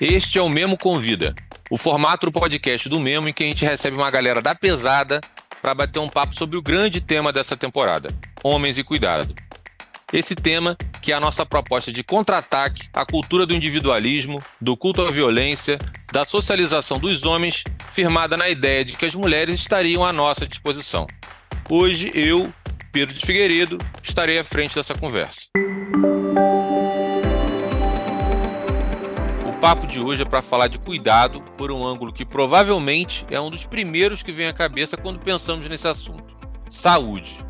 Este é o Memo Convida, o formato do podcast do Memo em que a gente recebe uma galera da pesada para bater um papo sobre o grande tema dessa temporada: homens e cuidado. Esse tema, que é a nossa proposta de contra-ataque à cultura do individualismo, do culto à violência, da socialização dos homens, firmada na ideia de que as mulheres estariam à nossa disposição. Hoje, eu, Pedro de Figueiredo, estarei à frente dessa conversa. Papo de hoje é para falar de cuidado por um ângulo que provavelmente é um dos primeiros que vem à cabeça quando pensamos nesse assunto: saúde.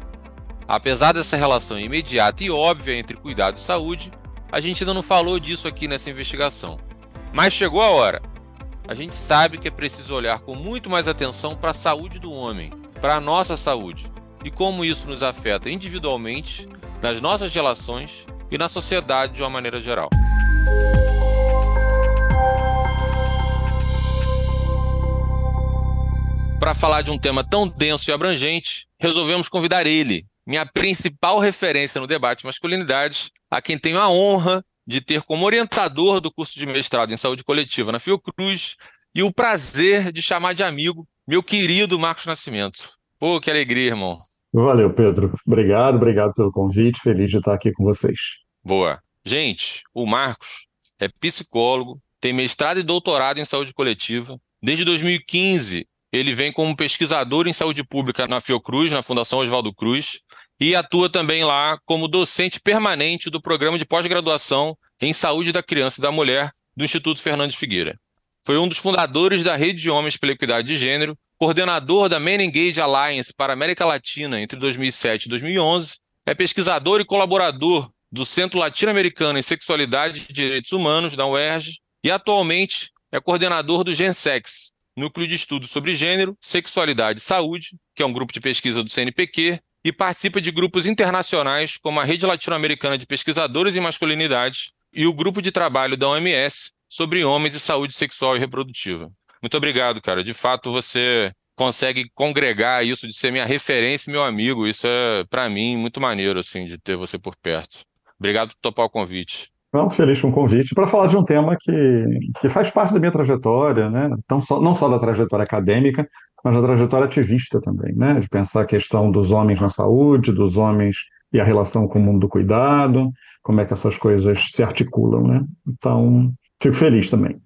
Apesar dessa relação imediata e óbvia entre cuidado e saúde, a gente ainda não falou disso aqui nessa investigação. Mas chegou a hora. A gente sabe que é preciso olhar com muito mais atenção para a saúde do homem, para a nossa saúde e como isso nos afeta individualmente, nas nossas relações e na sociedade de uma maneira geral. Para falar de um tema tão denso e abrangente, resolvemos convidar ele, minha principal referência no debate masculinidade, a quem tenho a honra de ter como orientador do curso de mestrado em saúde coletiva na Fiocruz e o prazer de chamar de amigo meu querido Marcos Nascimento. Pô, que alegria, irmão. Valeu, Pedro. Obrigado, obrigado pelo convite. Feliz de estar aqui com vocês. Boa. Gente, o Marcos é psicólogo, tem mestrado e doutorado em saúde coletiva. Desde 2015, ele vem como pesquisador em saúde pública na Fiocruz, na Fundação Oswaldo Cruz, e atua também lá como docente permanente do programa de pós-graduação em saúde da criança e da mulher do Instituto Fernandes Figueira. Foi um dos fundadores da Rede de Homens pela Equidade de Gênero coordenador da Men Engage Alliance para a América Latina entre 2007 e 2011, é pesquisador e colaborador do Centro Latino-Americano em Sexualidade e Direitos Humanos, da UERJ, e atualmente é coordenador do GenSex, Núcleo de Estudos sobre Gênero, Sexualidade e Saúde, que é um grupo de pesquisa do CNPq, e participa de grupos internacionais como a Rede Latino-Americana de Pesquisadores em Masculinidade e o Grupo de Trabalho da OMS sobre Homens e Saúde Sexual e Reprodutiva. Muito obrigado, cara. De fato, você consegue congregar isso de ser minha referência meu amigo. Isso é, para mim, muito maneiro, assim, de ter você por perto. Obrigado por topar o convite. Não, feliz com o convite para falar de um tema que, que faz parte da minha trajetória, né? Então, só, não só da trajetória acadêmica, mas da trajetória ativista também, né? De pensar a questão dos homens na saúde, dos homens e a relação com o mundo do cuidado, como é que essas coisas se articulam, né? Então, fico feliz também.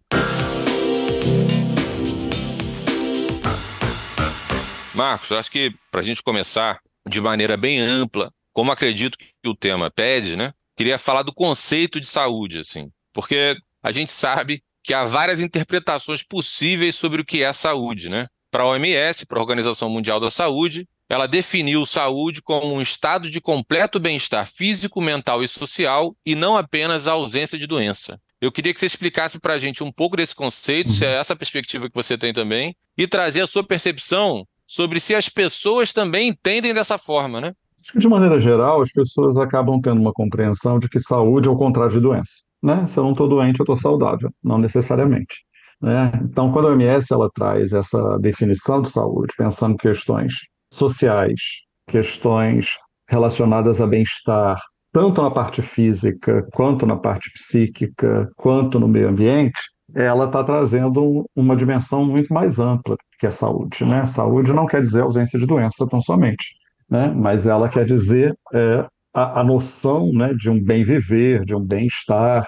Marcos, acho que para a gente começar de maneira bem ampla, como acredito que o tema pede, né? Queria falar do conceito de saúde, assim, porque a gente sabe que há várias interpretações possíveis sobre o que é saúde, né? Para a OMS, para a Organização Mundial da Saúde, ela definiu saúde como um estado de completo bem-estar físico, mental e social e não apenas a ausência de doença. Eu queria que você explicasse para a gente um pouco desse conceito, se é uhum. essa perspectiva que você tem também, e trazer a sua percepção sobre se as pessoas também entendem dessa forma, né? Acho que, de maneira geral, as pessoas acabam tendo uma compreensão de que saúde é o contrário de doença. Né? Se eu não estou doente, eu estou saudável. Não necessariamente. Né? Então, quando a OMS ela traz essa definição de saúde, pensando em questões sociais, questões relacionadas a bem-estar, tanto na parte física, quanto na parte psíquica, quanto no meio ambiente, ela está trazendo uma dimensão muito mais ampla que é saúde. Né? Saúde não quer dizer ausência de doença tão somente, né? mas ela quer dizer é, a, a, noção né, de um bem viver, de um bem-estar.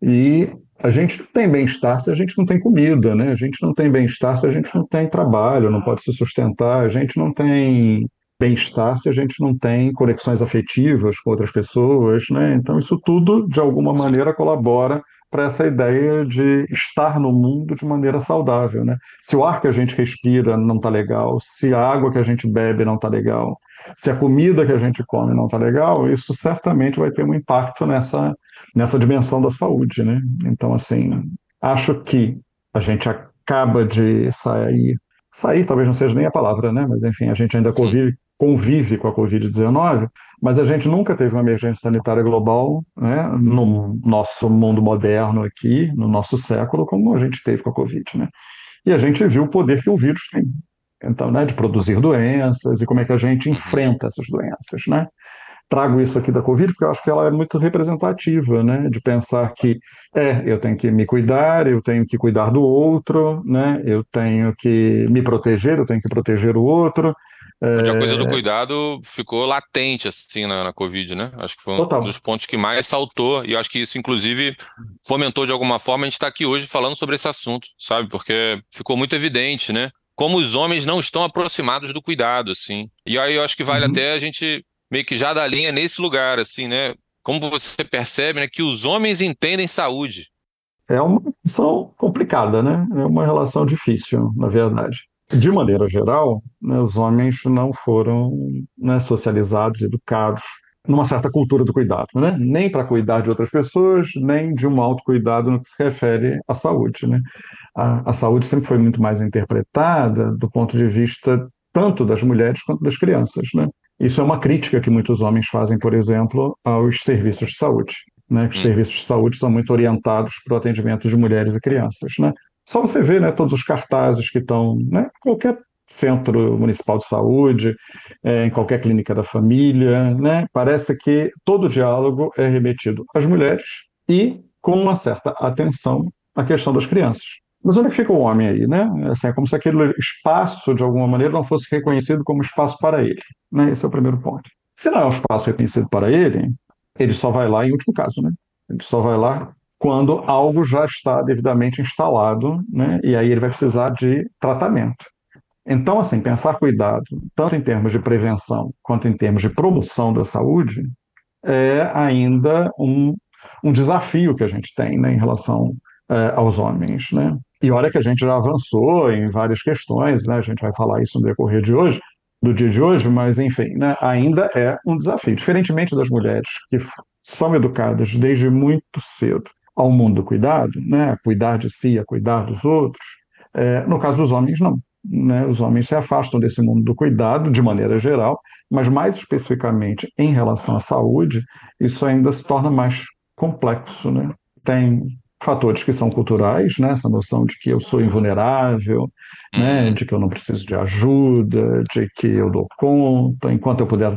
E a gente tem bem-estar se a gente não tem comida, né? a gente não tem bem-estar se a gente não tem trabalho, não pode se sustentar, a gente não tem bem-estar se a gente não tem conexões afetivas com outras pessoas. Né? Então, isso tudo, de alguma maneira, colabora para essa ideia de estar no mundo de maneira saudável. Né? Se o ar que a gente respira não está legal, se a água que a gente bebe não está legal, se a comida que a gente come não está legal, isso certamente vai ter um impacto nessa, nessa dimensão da saúde. Né? Então, assim, acho que a gente acaba de sair, sair talvez não seja nem a palavra, né? mas enfim, a gente ainda convive, convive com a Covid-19, mas a gente nunca teve uma emergência sanitária global né, no nosso mundo moderno aqui, no nosso século, como a gente teve com a Covid. Né? E a gente viu o poder que o vírus tem, então, né, de produzir doenças e como é que a gente enfrenta essas doenças. Né? trago isso aqui da Covid porque eu acho que ela é muito representativa, né? De pensar que é, eu tenho que me cuidar, eu tenho que cuidar do outro, né? Eu tenho que me proteger, eu tenho que proteger o outro. Onde a coisa do cuidado ficou latente, assim, na, na Covid, né? Acho que foi um Total. dos pontos que mais saltou, e acho que isso, inclusive, fomentou de alguma forma a gente estar aqui hoje falando sobre esse assunto, sabe? Porque ficou muito evidente, né? Como os homens não estão aproximados do cuidado, assim. E aí eu acho que vale Uhum. até a gente meio que já dar linha nesse lugar, assim, né? Como você percebe, né, que os homens entendem saúde. É uma relação complicada, né? É uma relação difícil, na verdade. De maneira geral, né, os homens não foram né, socializados, educados numa certa cultura do cuidado, né? Nem para cuidar de outras pessoas, nem de um autocuidado no que se refere à saúde, né? A, a saúde sempre foi muito mais interpretada do ponto de vista tanto das mulheres quanto das crianças, né? Isso é uma crítica que muitos homens fazem, por exemplo, aos serviços de saúde, né? Os serviços de saúde são muito orientados para o atendimento de mulheres e crianças, né? Só você ver, né, todos os cartazes que estão, né, qualquer centro municipal de saúde, é, em qualquer clínica da família, né? Parece que todo o diálogo é remetido às mulheres e com uma certa atenção à questão das crianças. Mas onde é fica o homem aí, né? Assim, é como se aquele espaço, de alguma maneira, não fosse reconhecido como espaço para ele, né? Esse é o primeiro ponto. Se não é um espaço reconhecido para ele, ele só vai lá em último caso, né? Ele só vai lá quando algo já está devidamente instalado, né? E aí ele vai precisar de tratamento. Então, assim, pensar cuidado, tanto em termos de prevenção quanto em termos de promoção da saúde, é ainda um, um desafio que a gente tem, né, em relação é, aos homens, né? E olha que a gente já avançou em várias questões, né? A gente vai falar isso no decorrer de hoje, do dia de hoje, mas enfim, né? Ainda é um desafio. Diferentemente das mulheres que são educadas desde muito cedo ao mundo do cuidado, né? A cuidar de si, a cuidar dos outros. É, no caso dos homens, não. Né? Os homens se afastam desse mundo do cuidado de maneira geral, mas mais especificamente em relação à saúde, isso ainda se torna mais complexo, né? Tem fatores que são culturais, né? Essa noção de que eu sou invulnerável, né? Uhum. De que eu não preciso de ajuda, de que eu dou conta, enquanto eu puder,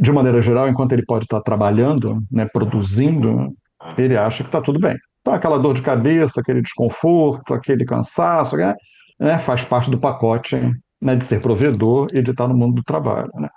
de maneira geral, enquanto ele pode estar trabalhando, né? Produzindo, ele acha que está tudo bem. Então, aquela dor de cabeça, aquele desconforto, aquele cansaço, né? né, faz parte do pacote né, de ser provedor e de estar no mundo do trabalho. Né?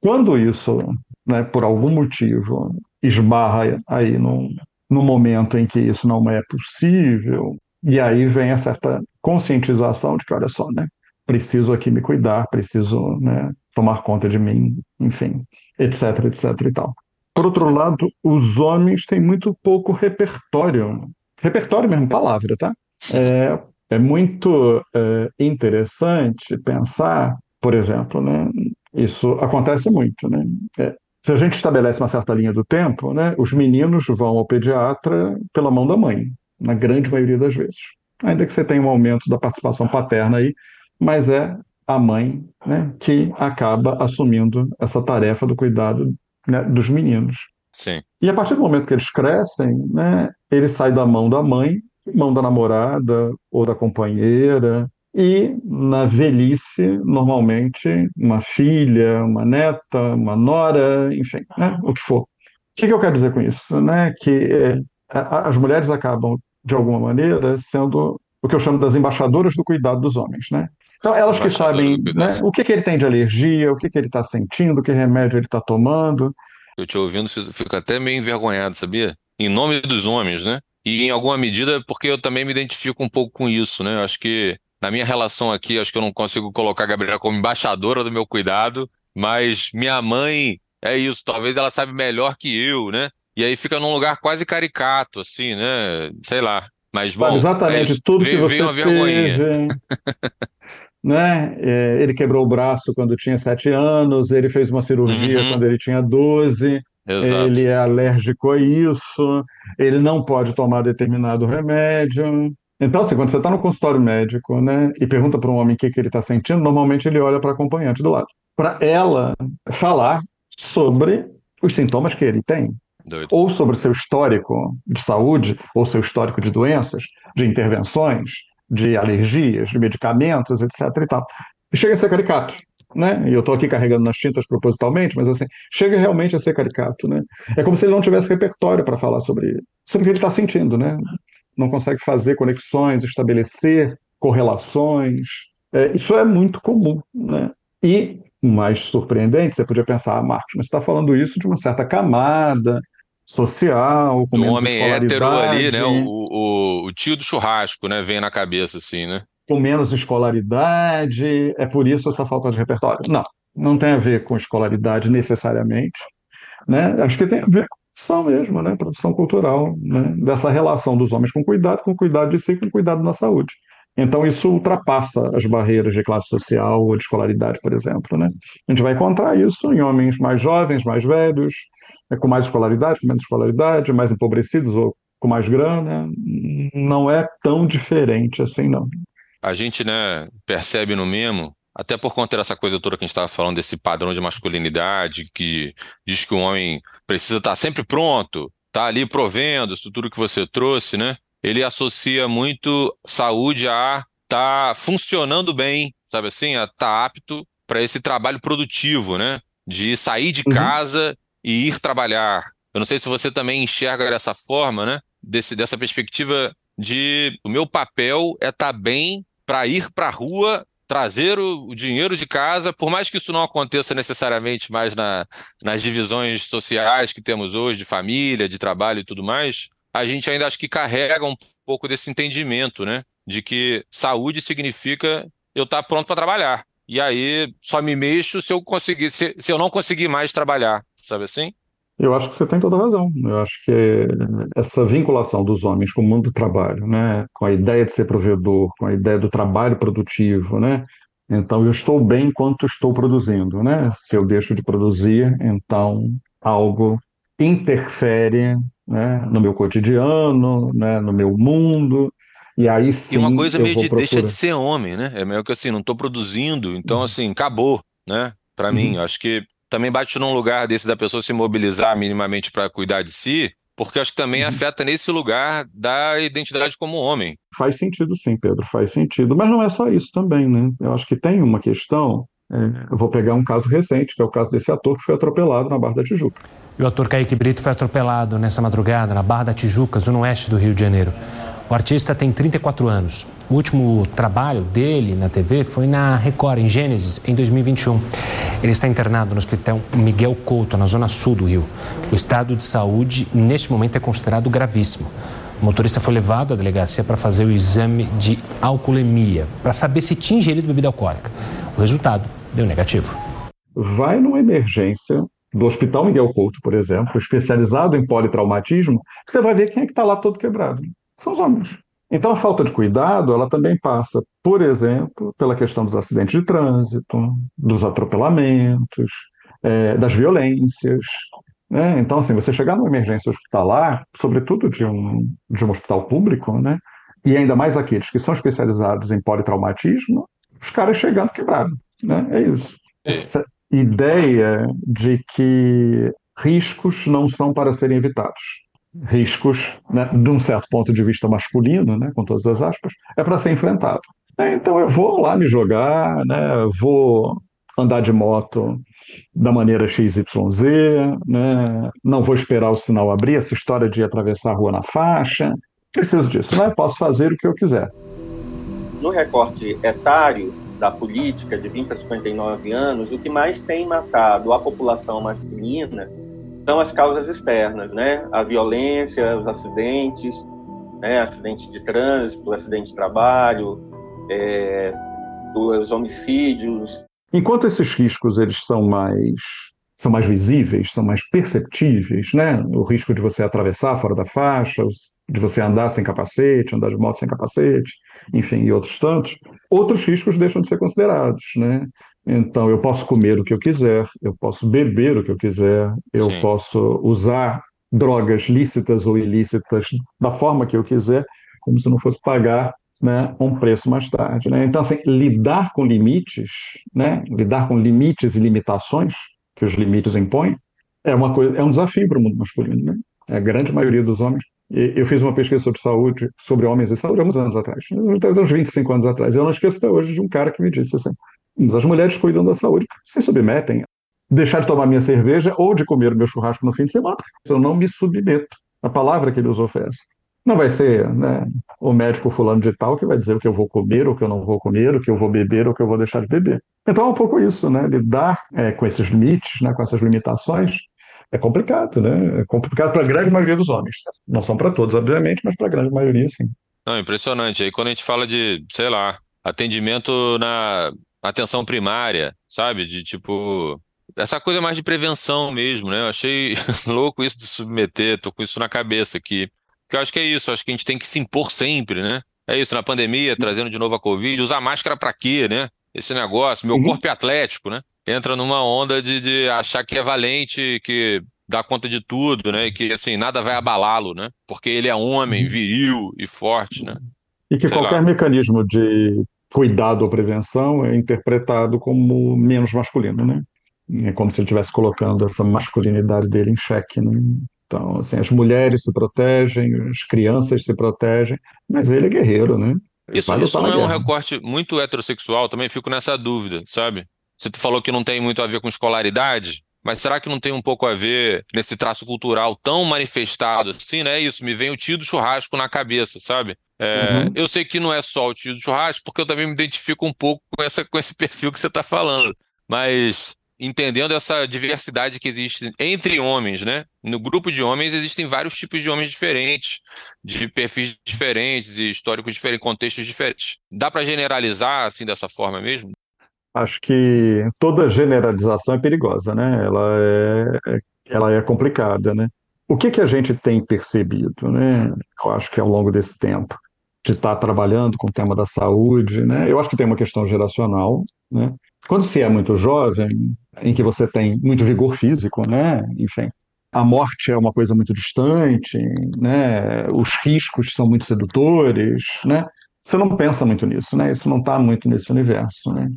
Quando isso, né, por algum motivo, esbarra aí num, num momento em que isso não é possível, e aí vem a certa conscientização de que, olha só, né, preciso aqui me cuidar, preciso né, tomar conta de mim, enfim, etc, etc e tal. Por outro lado, os homens têm muito pouco repertório, repertório mesmo, palavra, tá? É, é muito é, interessante pensar, por exemplo, né? Isso acontece muito, né? É, se a gente estabelece uma certa linha do tempo, né? Os meninos vão ao pediatra pela mão da mãe, na grande maioria das vezes. Ainda que você tenha um aumento da participação paterna aí, mas é a mãe né, que acaba assumindo essa tarefa do cuidado né, dos meninos. Sim. E a partir do momento que eles crescem, né, ele sai da mão da mãe mão da namorada ou da companheira, e na velhice, normalmente, uma filha, uma neta, uma nora, enfim, né, o que for. O que, que eu quero dizer com isso? Né? Que é, as mulheres acabam, de alguma maneira, sendo o que eu chamo das embaixadoras do cuidado dos homens. Né? Então, elas que sabem né, o que, que ele tem de alergia, o que, que ele está sentindo, que remédio ele está tomando. Eu te ouvindo, fico até meio envergonhado, sabia? Em nome dos homens, né? E em alguma medida, porque eu também me identifico um pouco com isso, né? Eu acho que na minha relação aqui, acho que eu não consigo colocar a Gabriela como embaixadora do meu cuidado, mas minha mãe é isso, talvez ela sabe melhor que eu, né? E aí fica num lugar quase caricato, assim, né? Sei lá. Mas bom, exatamente é tudo veio, que você veio uma vergonhinha. teve, né? É, ele quebrou o braço quando tinha sete anos, ele fez uma cirurgia Uhum. quando ele tinha 12, Exato. ele é alérgico a isso, ele não pode tomar determinado remédio. Então, assim, quando você está no consultório médico, né, e pergunta para um homem o que, que ele está sentindo, normalmente ele olha para a acompanhante do lado, para ela falar sobre os sintomas que ele tem, Doido. ou sobre seu histórico de saúde, ou seu histórico de doenças, de intervenções, de alergias, de medicamentos, etc. E, tal. e chega a ser caricato. né? E eu estou aqui carregando nas tintas propositalmente, mas assim, chega realmente a ser caricato, né? É como se ele não tivesse repertório para falar sobre, sobre o que ele está sentindo, né? Não consegue fazer conexões, estabelecer correlações. É, isso é muito comum, né? E mais surpreendente, você podia pensar, ah, Marcos, mas você está falando isso de uma certa camada social, com do homem hétero ali, né? O, o, o tio do churrasco, né? Vem na cabeça, assim, né? com menos escolaridade, é por isso essa falta de repertório. Não, não tem a ver com escolaridade necessariamente, né? Acho que tem a ver produção mesmo, né? Produção cultural, né? Dessa relação dos homens com cuidado, com cuidado de si, com cuidado na saúde. Então isso ultrapassa as barreiras de classe social ou de escolaridade, por exemplo, né? A gente vai encontrar isso em homens mais jovens, mais velhos, né? com mais escolaridade, com menos escolaridade, mais empobrecidos ou com mais grana, não é tão diferente assim, não a gente né, percebe no mesmo, até por conta dessa coisa toda que a gente estava falando, desse padrão de masculinidade, que diz que o homem precisa estar sempre pronto, tá ali provendo isso tudo que você trouxe, né? Ele associa muito saúde a estar tá funcionando bem, sabe assim, a estar tá apto para esse trabalho produtivo, né? De sair de uhum. casa e ir trabalhar. Eu não sei se você também enxerga dessa forma, né? Desse, dessa perspectiva de o meu papel é estar tá bem para ir para a rua trazer o, o, dinheiro de casa, por mais que isso não aconteça necessariamente mais na, nas divisões sociais que temos hoje, de família, de trabalho e tudo mais, a gente ainda acho que carrega um pouco desse entendimento, né? De que saúde significa eu estar tá pronto para trabalhar. E aí só me mexo se eu conseguir, se, se eu não conseguir mais trabalhar, sabe assim? Eu acho que você tem toda a razão. Eu acho que essa vinculação dos homens com o mundo do trabalho, né, com a ideia de ser provedor, com a ideia do trabalho produtivo, né, então eu estou bem enquanto estou produzindo, né? Se eu deixo de produzir, então algo interfere, né, no meu cotidiano, né, no meu mundo. E aí sim. E uma coisa meio de procurar. deixa de ser homem, né? É meio que assim, não estou produzindo, então assim, acabou, né? Para uhum. mim, acho que também bate num lugar desse da pessoa se mobilizar minimamente para cuidar de si, porque acho que também uhum. afeta nesse lugar da identidade como homem. Faz sentido sim, Pedro, faz sentido. Mas não é só isso também, né? Eu acho que tem uma questão. É, eu vou pegar um caso recente, que é o caso desse ator que foi atropelado na Barra da Tijuca. E o ator Kaique Brito foi atropelado nessa madrugada na Barra da Tijuca, zona oeste do Rio de Janeiro. O artista tem 34 anos. O último trabalho dele na TV foi na Record, em Gênesis, em 2021. Ele está internado no Hospital Miguel Couto, na zona sul do Rio. O estado de saúde, neste momento, é considerado gravíssimo. O motorista foi levado à delegacia para fazer o exame de alcoolemia, para saber se tinha ingerido bebida alcoólica. O resultado deu negativo. Vai numa emergência do Hospital Miguel Couto, por exemplo, especializado em politraumatismo, você vai ver quem é que está lá todo quebrado são os homens. Então, a falta de cuidado, ela também passa, por exemplo, pela questão dos acidentes de trânsito, dos atropelamentos, é, das violências. Né? Então, assim, você chegar numa emergência hospitalar, sobretudo de um, de um hospital público, né? e ainda mais aqueles que são especializados em politraumatismo, os caras chegando quebrados. Né? É isso. É. Essa ideia de que riscos não são para serem evitados riscos, né, de um certo ponto de vista masculino, né, com todas as aspas, é para ser enfrentado. É, então eu vou lá me jogar, né, vou andar de moto da maneira XYZ, né, não vou esperar o sinal abrir, essa história de atravessar a rua na faixa, preciso disso, né, posso fazer o que eu quiser. No recorte etário da política de 20 a 59 anos, o que mais tem matado a população masculina são as causas externas, né? A violência, os acidentes, né? Acidente de trânsito, acidente de trabalho, é, os homicídios. Enquanto esses riscos eles são mais são mais visíveis, são mais perceptíveis, né? O risco de você atravessar fora da faixa, de você andar sem capacete, andar de moto sem capacete, enfim, e outros tantos. Outros riscos deixam de ser considerados, né? Então, eu posso comer o que eu quiser, eu posso beber o que eu quiser, eu Sim. posso usar drogas lícitas ou ilícitas da forma que eu quiser, como se não fosse pagar né, um preço mais tarde. Né? Então, assim, lidar com limites, né, lidar com limites e limitações que os limites impõem, é uma coisa, é um desafio para o mundo masculino. Né? A grande maioria dos homens. Eu fiz uma pesquisa sobre saúde, sobre homens e saúde, há uns anos atrás, uns 25 anos atrás. Eu não esqueço até hoje de um cara que me disse assim: Mas as mulheres cuidam da saúde, se submetem. Deixar de tomar minha cerveja ou de comer meu churrasco no fim de semana, eu não me submeto. A palavra que ele usou foi essa. Não vai ser né, o médico fulano de tal que vai dizer o que eu vou comer, o que eu não vou comer, o que eu vou beber, o que eu vou deixar de beber. Então é um pouco isso, né? Lidar é, com esses limites, né, com essas limitações, é complicado, né? É complicado para a grande maioria dos homens. Não são para todos, obviamente, mas para a grande maioria, sim. Não, impressionante. Aí quando a gente fala de, sei lá, atendimento na atenção primária, sabe? De tipo. Essa coisa mais de prevenção mesmo, né? Eu achei louco isso de submeter, tô com isso na cabeça aqui. Porque eu acho que é isso, acho que a gente tem que se impor sempre, né? É isso, na pandemia, trazendo de novo a Covid, usar máscara para quê, né? Esse negócio, meu uhum. corpo é atlético, né? Entra numa onda de, de achar que é valente, que dá conta de tudo, né? E que assim, nada vai abalá-lo, né? Porque ele é homem, uhum. viril e forte, né? E que Sei qualquer lá. mecanismo de cuidado ou prevenção é interpretado como menos masculino, né? É como se ele estivesse colocando essa masculinidade dele em xeque, né? Então, assim, as mulheres se protegem, as crianças se protegem, mas ele é guerreiro, né? isso, isso não é um recorte muito heterossexual, também fico nessa dúvida, sabe? Você falou que não tem muito a ver com escolaridade, mas será que não tem um pouco a ver nesse traço cultural tão manifestado assim, né? Isso, me vem o tio do churrasco na cabeça, sabe? É, uhum. Eu sei que não é só o tio do churrasco, porque eu também me identifico um pouco com, essa, com esse perfil que você está falando. Mas entendendo essa diversidade que existe entre homens, né? No grupo de homens existem vários tipos de homens diferentes, de perfis diferentes e históricos diferentes, contextos diferentes. Dá para generalizar assim dessa forma mesmo? Acho que toda generalização é perigosa, né? Ela é, ela é complicada, né? O que que a gente tem percebido, né? Eu acho que ao longo desse tempo de estar trabalhando com o tema da saúde, né? Eu acho que tem uma questão geracional, né? Quando você é muito jovem, em que você tem muito vigor físico, né? Enfim, a morte é uma coisa muito distante, né? Os riscos são muito sedutores, né? Você não pensa muito nisso, né? Isso não está muito nesse universo, né?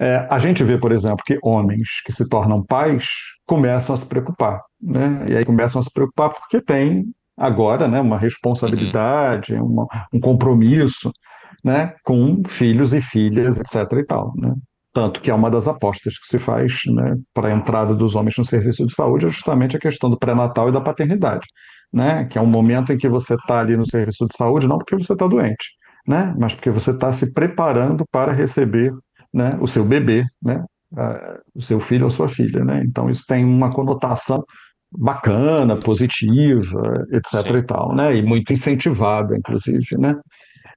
É, a gente vê, por exemplo, que homens que se tornam pais começam a se preocupar, né? E aí começam a se preocupar porque tem agora, né, uma responsabilidade, uhum. uma, um compromisso, né, com filhos e filhas, etc. e tal, né? Tanto que é uma das apostas que se faz né, para a entrada dos homens no serviço de saúde é justamente a questão do pré-natal e da paternidade, né? Que é um momento em que você está ali no serviço de saúde não porque você está doente, né? Mas porque você está se preparando para receber né, o seu bebê, né, o seu filho ou sua filha. Né? Então, isso tem uma conotação bacana, positiva, etc. Sim. e tal, né? E muito incentivada, inclusive, né?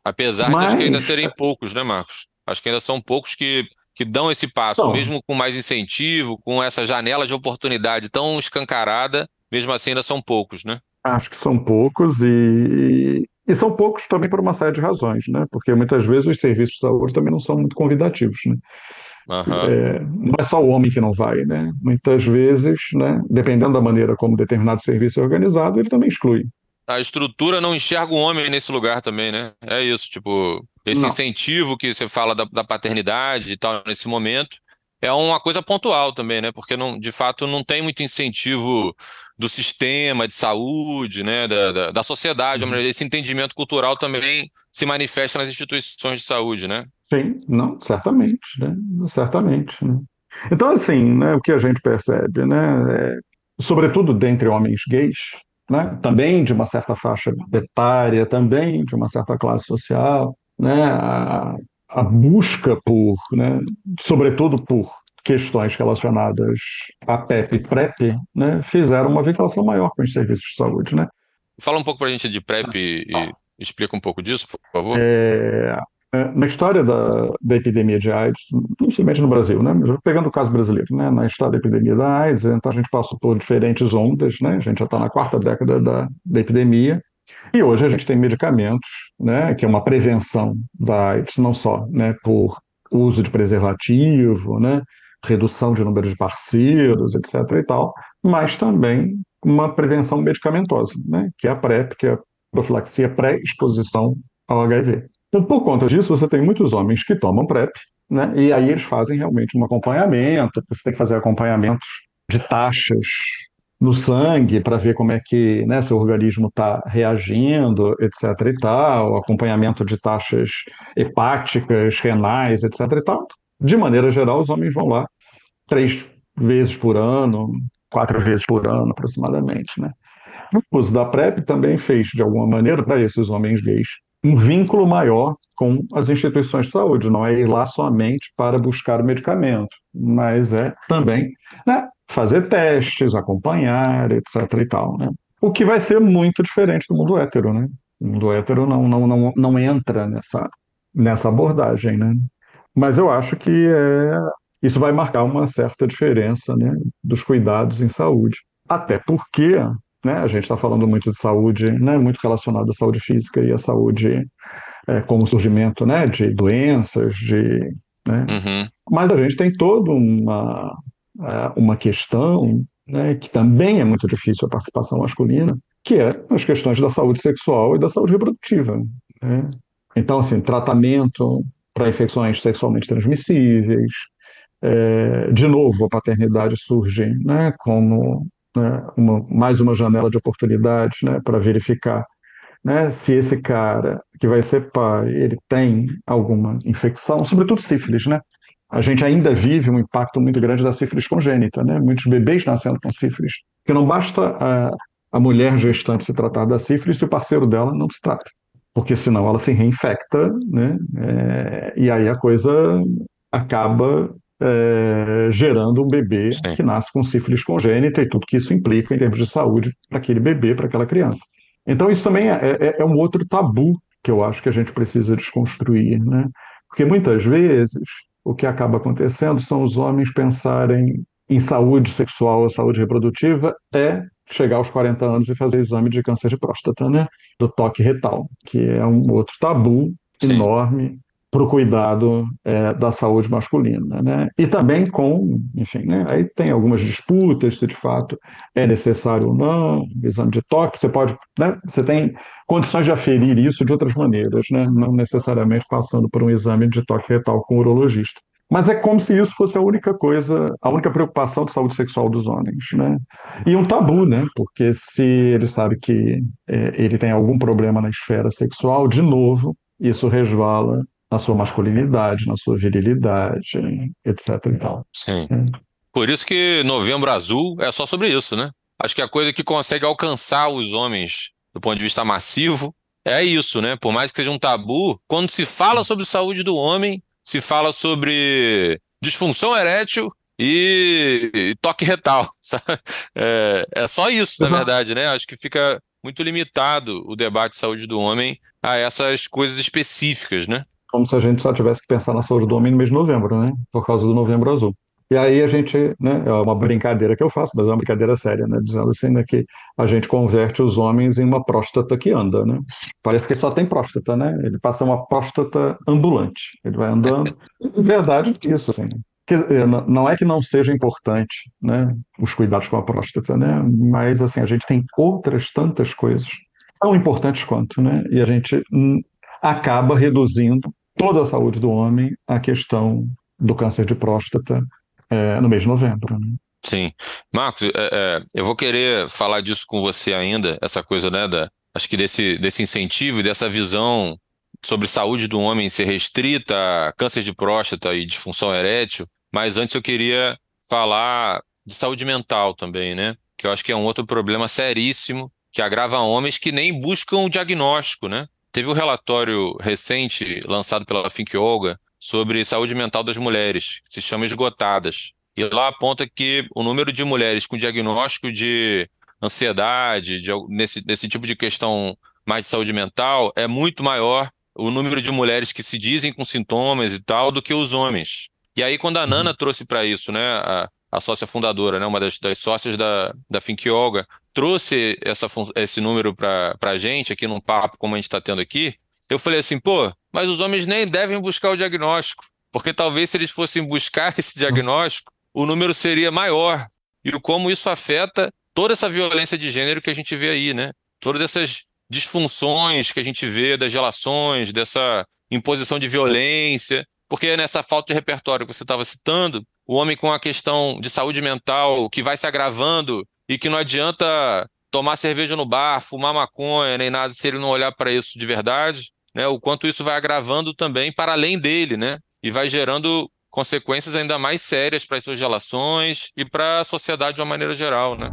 Apesar Mas... de ainda serem poucos, né, Marcos? Acho que ainda são poucos que, que dão esse passo, então, mesmo com mais incentivo, com essa janela de oportunidade tão escancarada, mesmo assim ainda são poucos, né? Acho que são poucos e, e são poucos também por uma série de razões, né? Porque muitas vezes os serviços de saúde também não são muito convidativos, né? Uhum. É, não é só o homem que não vai, né? Muitas vezes, né, dependendo da maneira como determinado serviço é organizado, ele também exclui. A estrutura não enxerga o homem nesse lugar também, né? É isso, tipo, esse não. incentivo que você fala da, da paternidade e tal nesse momento, é uma coisa pontual também, né? Porque não, de fato não tem muito incentivo do sistema de saúde, né? Da, da, da sociedade. Uhum. Esse entendimento cultural também se manifesta nas instituições de saúde, né? Sim, não, certamente, né? Certamente. Né? Então, assim, né, o que a gente percebe, né? É, sobretudo dentre homens gays, né? Também de uma certa faixa etária, também de uma certa classe social, né? A, a busca por, né, sobretudo por questões relacionadas à PEP e PrEP, né, fizeram uma vinculação maior com os serviços de saúde. Né? Fala um pouco para a gente de PrEP e, e, explica um pouco disso, por favor. É, é, na história da, da epidemia de AIDS, principalmente no Brasil, né, pegando o caso brasileiro, né, na história da epidemia da AIDS, então a gente passou por diferentes ondas, né, a gente já está na quarta década da, da epidemia, e hoje a gente tem medicamentos, né, que é uma prevenção da AIDS, não só né, por uso de preservativo, né, redução de número de parceiros, etc. e tal, mas também uma prevenção medicamentosa, né, que é a PrEP, que é a profilaxia pré-exposição ao HIV. Então, por conta disso, você tem muitos homens que tomam PrEP, né, e aí eles fazem realmente um acompanhamento, você tem que fazer acompanhamentos de taxas no sangue para ver como é que né, seu organismo está reagindo, etc. e tal, acompanhamento de taxas hepáticas, renais, etc. e tal. de maneira geral, os homens vão lá três vezes por ano, quatro vezes por ano, aproximadamente, né? O uso da PrEP também fez, de alguma maneira, para esses homens gays, um vínculo maior com as instituições de saúde. Não é ir lá somente para buscar o medicamento, mas é também né, fazer testes, acompanhar, etc. e tal. Né? O que vai ser muito diferente do mundo hétero. Né? O mundo hétero não, não, não, não entra nessa, nessa abordagem. Né? Mas eu acho que é, isso vai marcar uma certa diferença né, dos cuidados em saúde. Até porque né? A gente está falando muito de saúde, né? muito relacionado à saúde física e à saúde é, como surgimento né? de doenças, de, né? Uhum. mas a gente tem toda uma, é, uma questão né? que também é muito difícil a participação masculina, que é as questões da saúde sexual e da saúde reprodutiva. Né? Então, assim, tratamento para infecções sexualmente transmissíveis, é, de novo, a paternidade surge né, como né, uma, mais uma janela de oportunidade né, para verificar né, se esse cara que vai ser pai ele tem alguma infecção, sobretudo sífilis, né? A gente ainda vive um impacto muito grande da sífilis congênita, né? Muitos bebês nascendo com sífilis, porque não basta a, a mulher gestante se tratar da sífilis se o parceiro dela não se trata, porque senão ela se reinfecta, né? É, e aí a coisa acaba é, gerando um bebê Sim. que nasce com sífilis congênita e tudo que isso implica em termos de saúde para aquele bebê, para aquela criança. Então, isso também é, é, é, um outro tabu que eu acho que a gente precisa desconstruir, né? Porque muitas vezes o que acaba acontecendo são os homens pensarem em saúde sexual ou saúde reprodutiva é chegar aos 40 anos e fazer exame de câncer de próstata, né? Do toque retal, que é um outro tabu Sim. enorme para o cuidado é, da saúde masculina, né? E também com, enfim, né? Aí tem algumas disputas se de fato é necessário ou não, exame de toque, você pode, né? Você tem condições de aferir isso de outras maneiras, né? Não necessariamente passando por um exame de toque retal com o urologista. Mas é como se isso fosse a única coisa, a única preocupação de saúde sexual dos homens, né? E um tabu, né? Porque se ele sabe que é, ele tem algum problema na esfera sexual, de novo, isso resvala na sua masculinidade, na sua virilidade, etc. E tal. Sim. É. Por isso que Novembro Azul é só sobre isso, né? Acho que a coisa que consegue alcançar os homens do ponto de vista massivo é isso, né? Por mais que seja um tabu, quando se fala sobre saúde do homem, se fala sobre disfunção erétil e, e toque retal. É, é, só isso, na verdade, né? Acho que fica muito limitado o debate de saúde do homem a essas coisas específicas, né? Como se a gente só tivesse que pensar na saúde do homem no mês de novembro, né? Por causa do novembro azul. E aí a gente, né, é uma brincadeira que eu faço, mas é uma brincadeira séria, né, dizendo assim, né, que a gente converte os homens em uma próstata que anda, né? Parece que ele só tem próstata, né? Ele passa uma próstata ambulante. Ele vai andando. verdade isso, assim. Que, é, não é que não seja importante, né, os cuidados com a próstata, né? Mas assim, a gente tem outras tantas coisas tão importantes quanto, né? E a gente hum, acaba reduzindo toda a saúde do homem a questão do câncer de próstata é, no mês de novembro. Né? Sim. Marcos, é, é, eu vou querer falar disso com você ainda, essa coisa, né, da, acho que desse, desse incentivo e dessa visão sobre saúde do homem ser restrita a câncer de próstata e disfunção erétil, mas antes eu queria falar de saúde mental também, né? Que eu acho que é um outro problema seríssimo que agrava homens que nem buscam o diagnóstico, né? Teve um relatório recente lançado pela Think Yoga sobre saúde mental das mulheres, que se chama Esgotadas. E lá aponta que o número de mulheres com diagnóstico de ansiedade, de, nesse, nesse tipo de questão mais de saúde mental, é muito maior o número de mulheres que se dizem com sintomas e tal do que os homens. E aí, quando a Nana uhum. trouxe para isso, né, a, a sócia fundadora, né, uma das, das sócias da, da Think Yoga, trouxe essa, esse número para a gente aqui num papo como a gente está tendo aqui, eu falei assim, pô, mas os homens nem devem buscar o diagnóstico, porque talvez se eles fossem buscar esse diagnóstico, o número seria maior. E como isso afeta toda essa violência de gênero que a gente vê aí, né? Todas essas disfunções que a gente vê das relações, dessa imposição de violência, porque nessa falta de repertório que você estava citando, o homem com a questão de saúde mental que vai se agravando e que não adianta tomar cerveja no bar, fumar maconha, nem nada, se ele não olhar para isso de verdade, né? O quanto isso vai agravando também para além dele, né? E vai gerando consequências ainda mais sérias para as suas relações e para a sociedade de uma maneira geral, né?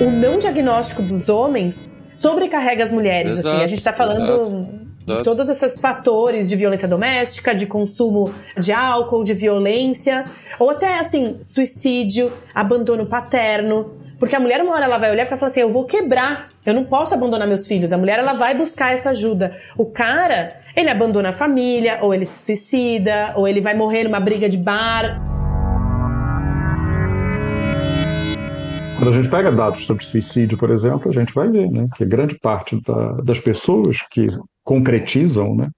O não diagnóstico dos homens sobrecarrega as mulheres. Exato, assim. A gente está falando exato, de todos esses fatores de violência doméstica, de consumo de álcool, de violência, ou até assim, suicídio, abandono paterno. Porque a mulher, uma hora, ela vai olhar e falar assim: eu vou quebrar, eu não posso abandonar meus filhos. A mulher, ela vai buscar essa ajuda. O cara, ele abandona a família, ou ele se suicida, ou ele vai morrer numa briga de bar. Quando a gente pega dados sobre suicídio, por exemplo, a gente vai ver né, que grande parte da, das pessoas que concretizam né,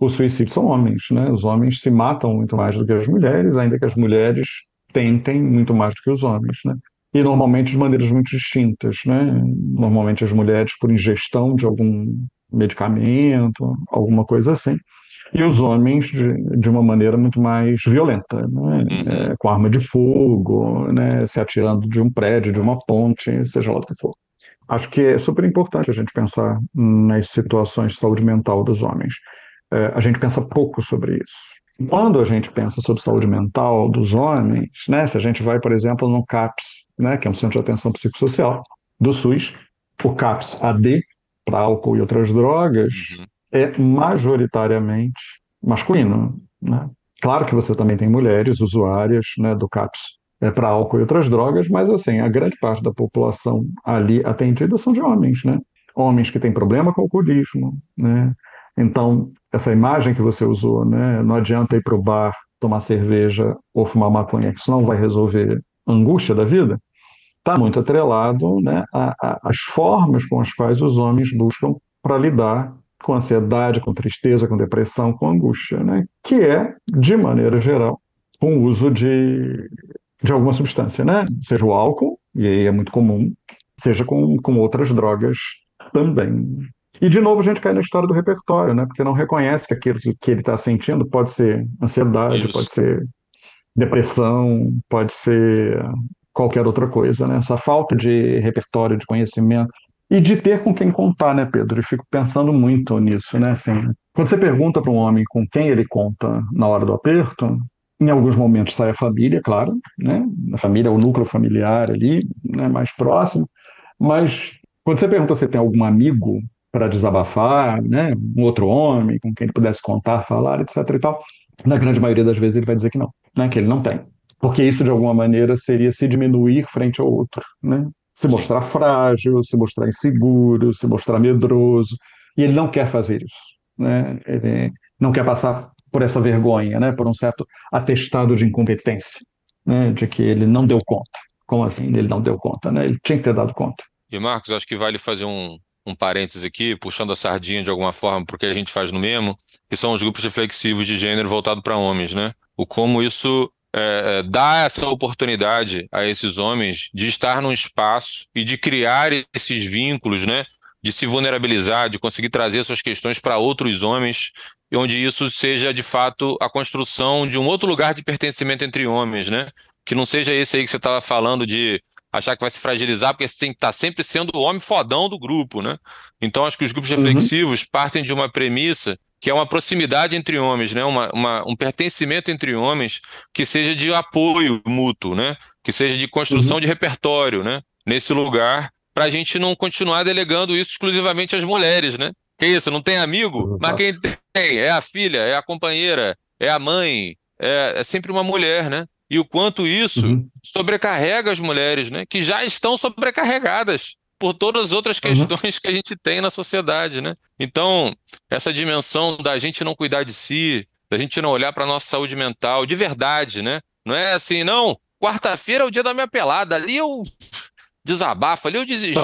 o suicídio são homens. Né? Os homens se matam muito mais do que as mulheres, ainda que as mulheres tentem muito mais do que os homens. Né? E normalmente de maneiras muito distintas. Né? Normalmente as mulheres por ingestão de algum medicamento, alguma coisa assim. E os homens de, de uma maneira muito mais violenta, né? uhum. é, com arma de fogo, né? se atirando de um prédio, de uma ponte, seja lá o que for. Acho que é super importante a gente pensar nas situações de saúde mental dos homens. É, a gente pensa pouco sobre isso. Quando a gente pensa sobre saúde mental dos homens, né, se a gente vai, por exemplo, no CAPS, né, que é um centro de atenção psicossocial do SUS, o CAPS AD, para álcool e outras drogas, uhum. é majoritariamente masculino. Né? Claro que você também tem mulheres usuárias né, do CAPS é, para álcool e outras drogas, mas assim, a grande parte da população ali atendida são de homens, né? Homens que têm problema com o alcoolismo, né? Então, essa imagem que você usou, né? Não adianta ir para o bar tomar cerveja ou fumar maconha, que isso não vai resolver a angústia da vida, está muito atrelado né, às formas com as quais os homens buscam para lidar com ansiedade, com tristeza, com depressão, com angústia, né? que é, de maneira geral, com o uso de de alguma substância, né? Seja o álcool, e aí é muito comum, seja com, com outras drogas também. E, de novo, a gente cai na história do repertório, né? Porque não reconhece que aquilo que ele está sentindo pode ser ansiedade, Isso. pode ser depressão, pode ser qualquer outra coisa, né? Essa falta de repertório, de conhecimento e de ter com quem contar, né, Pedro? Eu fico pensando muito nisso, né? Assim, quando você pergunta para um homem com quem ele conta na hora do aperto, em alguns momentos sai a família, claro, né? A família, o núcleo familiar ali, né? mais próximo. Mas quando você pergunta se tem algum amigo para desabafar, né? Um outro homem com quem ele pudesse contar, falar, etc. e tal, na grande maioria das vezes ele vai dizer que não, né? Que ele não tem, porque isso de alguma maneira seria se diminuir frente ao outro, né? Se mostrar frágil, se mostrar inseguro, se mostrar medroso, e ele não quer fazer isso, né? Ele não quer passar por essa vergonha, né, por um certo atestado de incompetência, né, de que ele não deu conta. Como assim ele não deu conta? Né? Ele tinha que ter dado conta. E Marcos, acho que vale fazer um, um parênteses aqui, puxando a sardinha de alguma forma, porque a gente faz no mesmo, que são os grupos reflexivos de gênero voltados para homens, né? O como isso é, é, dá essa oportunidade a esses homens de estar num espaço e de criar esses vínculos, né? De se vulnerabilizar, de conseguir trazer suas questões para outros homens e onde isso seja de fato a construção de um outro lugar de pertencimento entre homens, né? Que não seja esse aí que você estava falando de achar que vai se fragilizar, porque você tem que estar tá sempre sendo o homem fodão do grupo, né? Então acho que os grupos uhum. reflexivos partem de uma premissa que é uma proximidade entre homens, né? Uma, uma, um pertencimento entre homens que seja de apoio mútuo, né? Que seja de construção uhum. de repertório, né? Nesse lugar, para a gente não continuar delegando isso exclusivamente às mulheres, né? Que isso, não tem amigo? Mas quem tem? É a filha, é a companheira, é a mãe, é, é sempre uma mulher, né? E o quanto isso uhum. sobrecarrega as mulheres, né? Que já estão sobrecarregadas por todas as outras uhum. questões uhum. que a gente tem na sociedade, né? Então, essa dimensão da gente não cuidar de si, da gente não olhar para nossa saúde mental de verdade, né? Não é assim, não, quarta-feira é o dia da minha pelada, ali eu desabafo, ali eu desisto,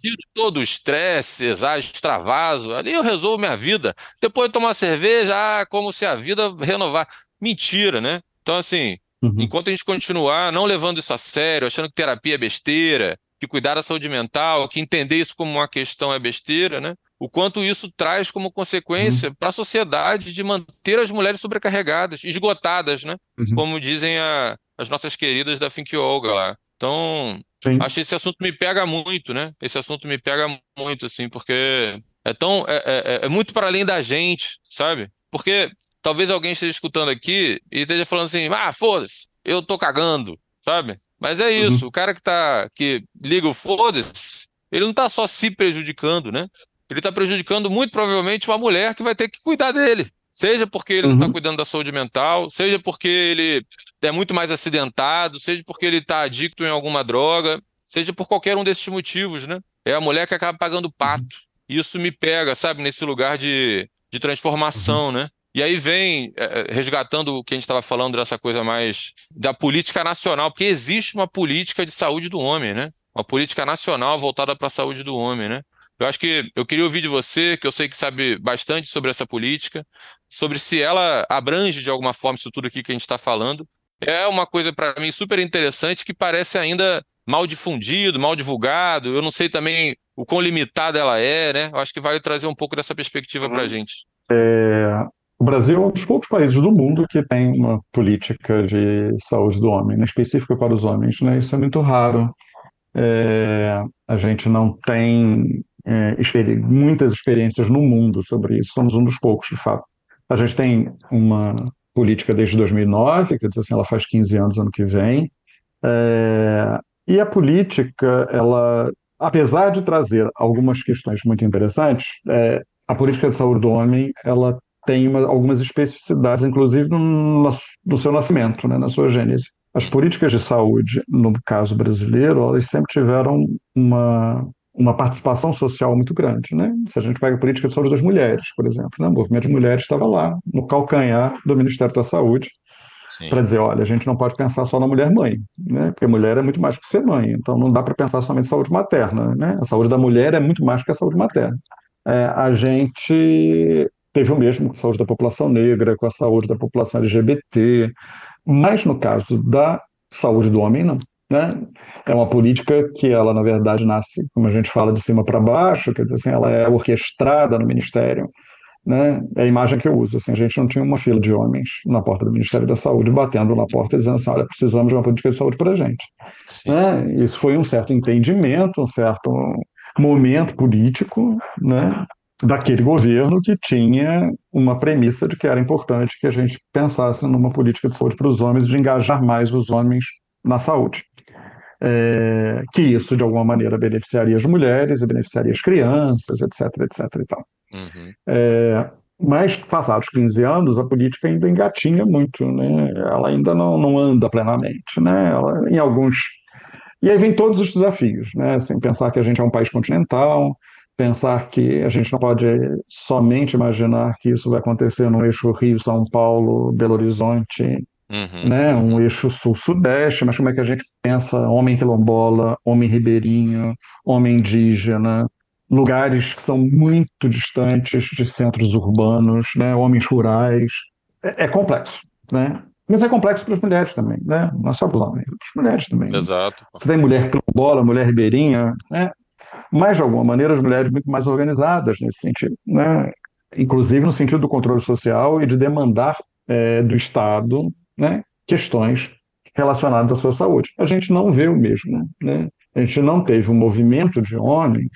tiro todo o estresse, extravaso, ali eu resolvo minha vida. Depois de tomar cerveja, ah, como se a vida renovar. Mentira, né? Então, assim, uhum. enquanto a gente continuar não levando isso a sério, achando que terapia é besteira, que cuidar da saúde mental, que entender isso como uma questão é besteira, né? O quanto isso traz como consequência uhum. para a sociedade de manter as mulheres sobrecarregadas, esgotadas, né? Uhum. Como dizem a, as nossas queridas da Think Olga lá. Então, Sim. Acho que esse assunto me pega muito, né? Esse assunto me pega muito, assim, porque é tão. É, é, é muito para além da gente, sabe? Porque talvez alguém esteja escutando aqui e esteja falando assim, ah, foda-se, eu tô cagando, sabe? Mas é isso, uhum. o cara que tá, que liga o foda-se, ele não tá só se prejudicando, né? Ele tá prejudicando muito provavelmente uma mulher que vai ter que cuidar dele. Seja porque ele uhum. não tá uhum. cuidando da saúde mental, seja porque ele é muito mais acidentado, seja porque ele tá adicto em alguma droga, seja por qualquer um desses motivos, né? É a mulher que acaba pagando pato. Uhum. Isso me pega, sabe, nesse lugar de, de transformação, uhum. né? E aí vem é, é, resgatando o que a gente estava falando dessa coisa mais da política nacional, porque existe uma política de saúde do homem, né? Uma política nacional voltada para a saúde do homem, né? Eu acho que eu queria ouvir de você, que eu sei que sabe bastante sobre essa política, sobre se ela abrange de alguma forma isso tudo aqui que a gente está falando. É uma coisa para mim super interessante que parece ainda mal difundido, mal divulgado. Eu não sei também o quão limitada ela é, né? Eu acho que vale trazer um pouco dessa perspectiva para a uhum. gente. É, o Brasil é um dos poucos países do mundo que tem uma política de saúde do homem, né, específica para os homens. Né? Isso é muito raro. É, a gente não tem é, experi muitas experiências no mundo sobre isso. Somos um dos poucos, de fato. A gente tem uma política desde 2009, quer dizer assim, ela faz 15 anos ano que vem. É, e a política, ela, apesar de trazer algumas questões muito interessantes, é, a política de saúde do homem, ela tem uma, algumas especificidades, inclusive no, no seu nascimento, né, na sua gênese. As políticas de saúde, no caso brasileiro, elas sempre tiveram uma, uma participação social muito grande. Né? Se a gente pega a política de saúde das mulheres, por exemplo, né? o movimento de mulheres estava lá, no calcanhar do Ministério da Saúde, para dizer, olha, a gente não pode pensar só na mulher mãe, né? porque mulher é muito mais que ser mãe, então não dá para pensar somente em saúde materna. Né? A saúde da mulher é muito mais que a saúde materna. É, a gente teve o mesmo com a saúde da população negra, com a saúde da população LGBT, mas no caso da saúde do homem, não. Né? É uma política que ela, na verdade, nasce, como a gente fala, de cima para baixo, quer dizer assim, ela é orquestrada no Ministério. Né? É a imagem que eu uso. Assim, a gente não tinha uma fila de homens na porta do Ministério da Saúde batendo na porta dizendo assim: olha, precisamos de uma política de saúde para a gente. Né? Isso foi um certo entendimento, um certo momento político, né? daquele governo que tinha uma premissa de que era importante que a gente pensasse numa política de saúde para os homens, de engajar mais os homens na saúde. É, que isso, de alguma maneira, beneficiaria as mulheres e beneficiaria as crianças, etc, etc e tal. Uhum. É, mas, passados 15 anos, a política ainda engatinha muito, né? ela ainda não, não anda plenamente. Né? Ela, em alguns... E aí vem todos os desafios, né? sem pensar que a gente é um país continental, pensar que a gente não pode somente imaginar que isso vai acontecer no eixo Rio-São Paulo, Belo Horizonte, uhum. né, um eixo sul-sudeste, mas como é que a gente pensa homem quilombola, homem ribeirinho, homem indígena, lugares que são muito distantes de centros urbanos, né, homens rurais, é, é complexo, né? Mas é complexo para as mulheres também, né? Não é só para os homens, para as mulheres também. Exato. Você tem mulher quilombola, mulher ribeirinha, né? mas de alguma maneira as mulheres muito mais organizadas nesse sentido, né? inclusive no sentido do controle social e de demandar é, do Estado né, questões relacionadas à sua saúde. A gente não vê o mesmo, né? a gente não teve um movimento de homens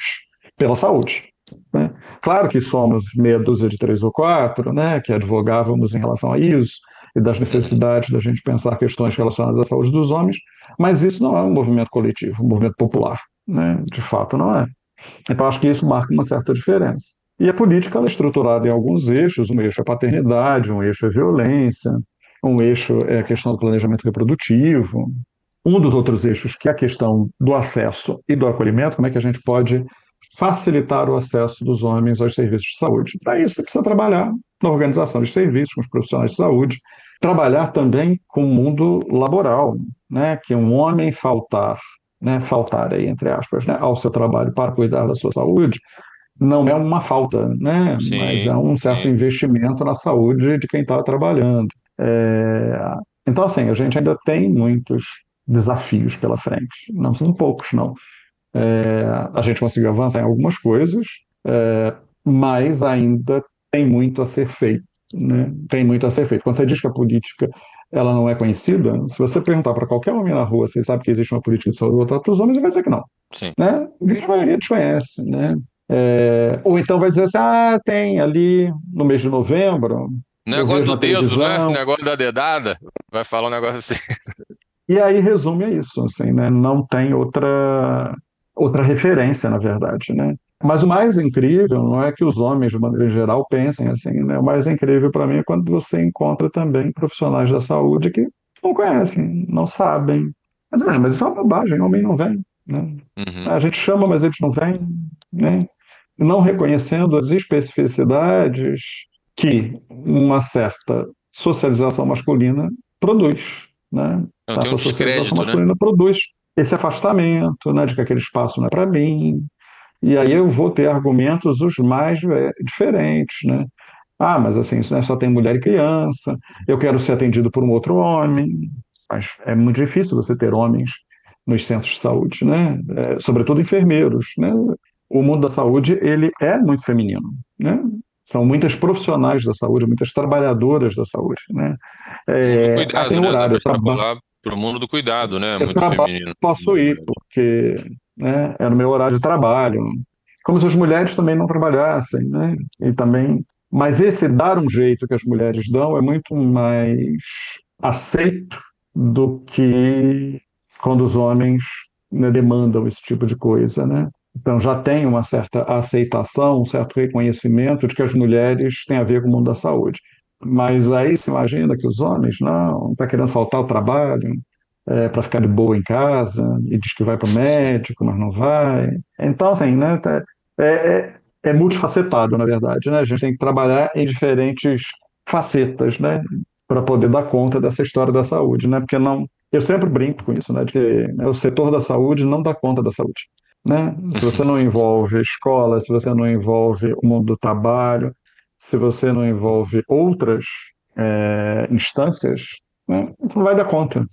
pela saúde. Né? Claro que somos meia dúzia de três ou quatro, né, que advogávamos em relação a isso, e das necessidades da gente pensar questões relacionadas à saúde dos homens, mas isso não é um movimento coletivo, um movimento popular né? de fato não é. Então acho que isso marca uma certa diferença. E a política é estruturada em alguns eixos, um eixo é paternidade, um eixo é violência, um eixo é a questão do planejamento reprodutivo, um dos outros eixos que é a questão do acesso e do acolhimento, como é que a gente pode facilitar o acesso dos homens aos serviços de saúde. Para isso, você precisa trabalhar na organização de serviços, com os profissionais de saúde, trabalhar também com o mundo laboral, né? que um homem faltar né, faltar aí, entre aspas, né, ao seu trabalho para cuidar da sua saúde, não é uma falta, né, sim, mas é um certo sim. investimento na saúde de quem está trabalhando. É... Então, assim, a gente ainda tem muitos desafios pela frente, não são poucos, não. É... A gente conseguiu avançar em algumas coisas, é... mas ainda tem muito a ser feito. Né? Tem muito a ser feito. Quando você diz que a política ela não é conhecida, se você perguntar para qualquer homem na rua se ele sabe que existe uma política de saúde voltada para os homens, ele vai dizer que não. Sim. Né? A grande maioria desconhece. Né? É, ou então vai dizer assim, ah, tem ali no mês de novembro. Negócio do dedo, né? Negócio da dedada. Vai falar um negócio assim. E aí resume isso, assim, né? Não tem outra outra referência, na verdade, né? Mas o mais incrível não é que os homens, de maneira geral, pensem assim, né? O mais incrível para mim é quando você encontra também profissionais da saúde que não conhecem, não sabem. Mas, não, mas isso é uma bobagem, o homem não vem. Né? Uhum. A gente chama, mas eles não vêm. Né? Não reconhecendo as especificidades que uma certa socialização masculina produz. Né? Não, tem um socialização né? masculina né? produz esse afastamento, né, de que aquele espaço não é para mim. E aí eu vou ter argumentos os mais é, diferentes, né? Ah, mas assim, isso é só tem mulher e criança, eu quero ser atendido por um outro homem. Mas é muito difícil você ter homens nos centros de saúde, né? É, sobretudo enfermeiros, né? O mundo da saúde, ele é muito feminino, né? São muitas profissionais da saúde, muitas trabalhadoras da saúde, né? É, cuidado, tem horário, né? para o mundo do cuidado, né? Eu Muito feminino. Posso ir, porque né, é no meu horário de trabalho. Como se as mulheres também não trabalhassem, né? E também. Mas esse dar um jeito que as mulheres dão é muito mais aceito do que quando os homens né, demandam esse tipo de coisa, né? Então já tem uma certa aceitação, um certo reconhecimento de que as mulheres têm a ver com o mundo da saúde. Mas aí se imagina que os homens, não, está querendo faltar o trabalho é, para ficar de boa em casa, e diz que vai para o médico, mas não vai. Então, assim, né, tá, é, é, é multifacetado, na verdade. Né? A gente tem que trabalhar em diferentes facetas, né, para poder dar conta dessa história da saúde, né? Porque não, eu sempre brinco com isso, né, de que né, o setor da saúde não dá conta da saúde, né? Se você não envolve escola, se você não envolve o mundo do trabalho, se você não envolve outras é, instâncias, né, você não vai dar conta.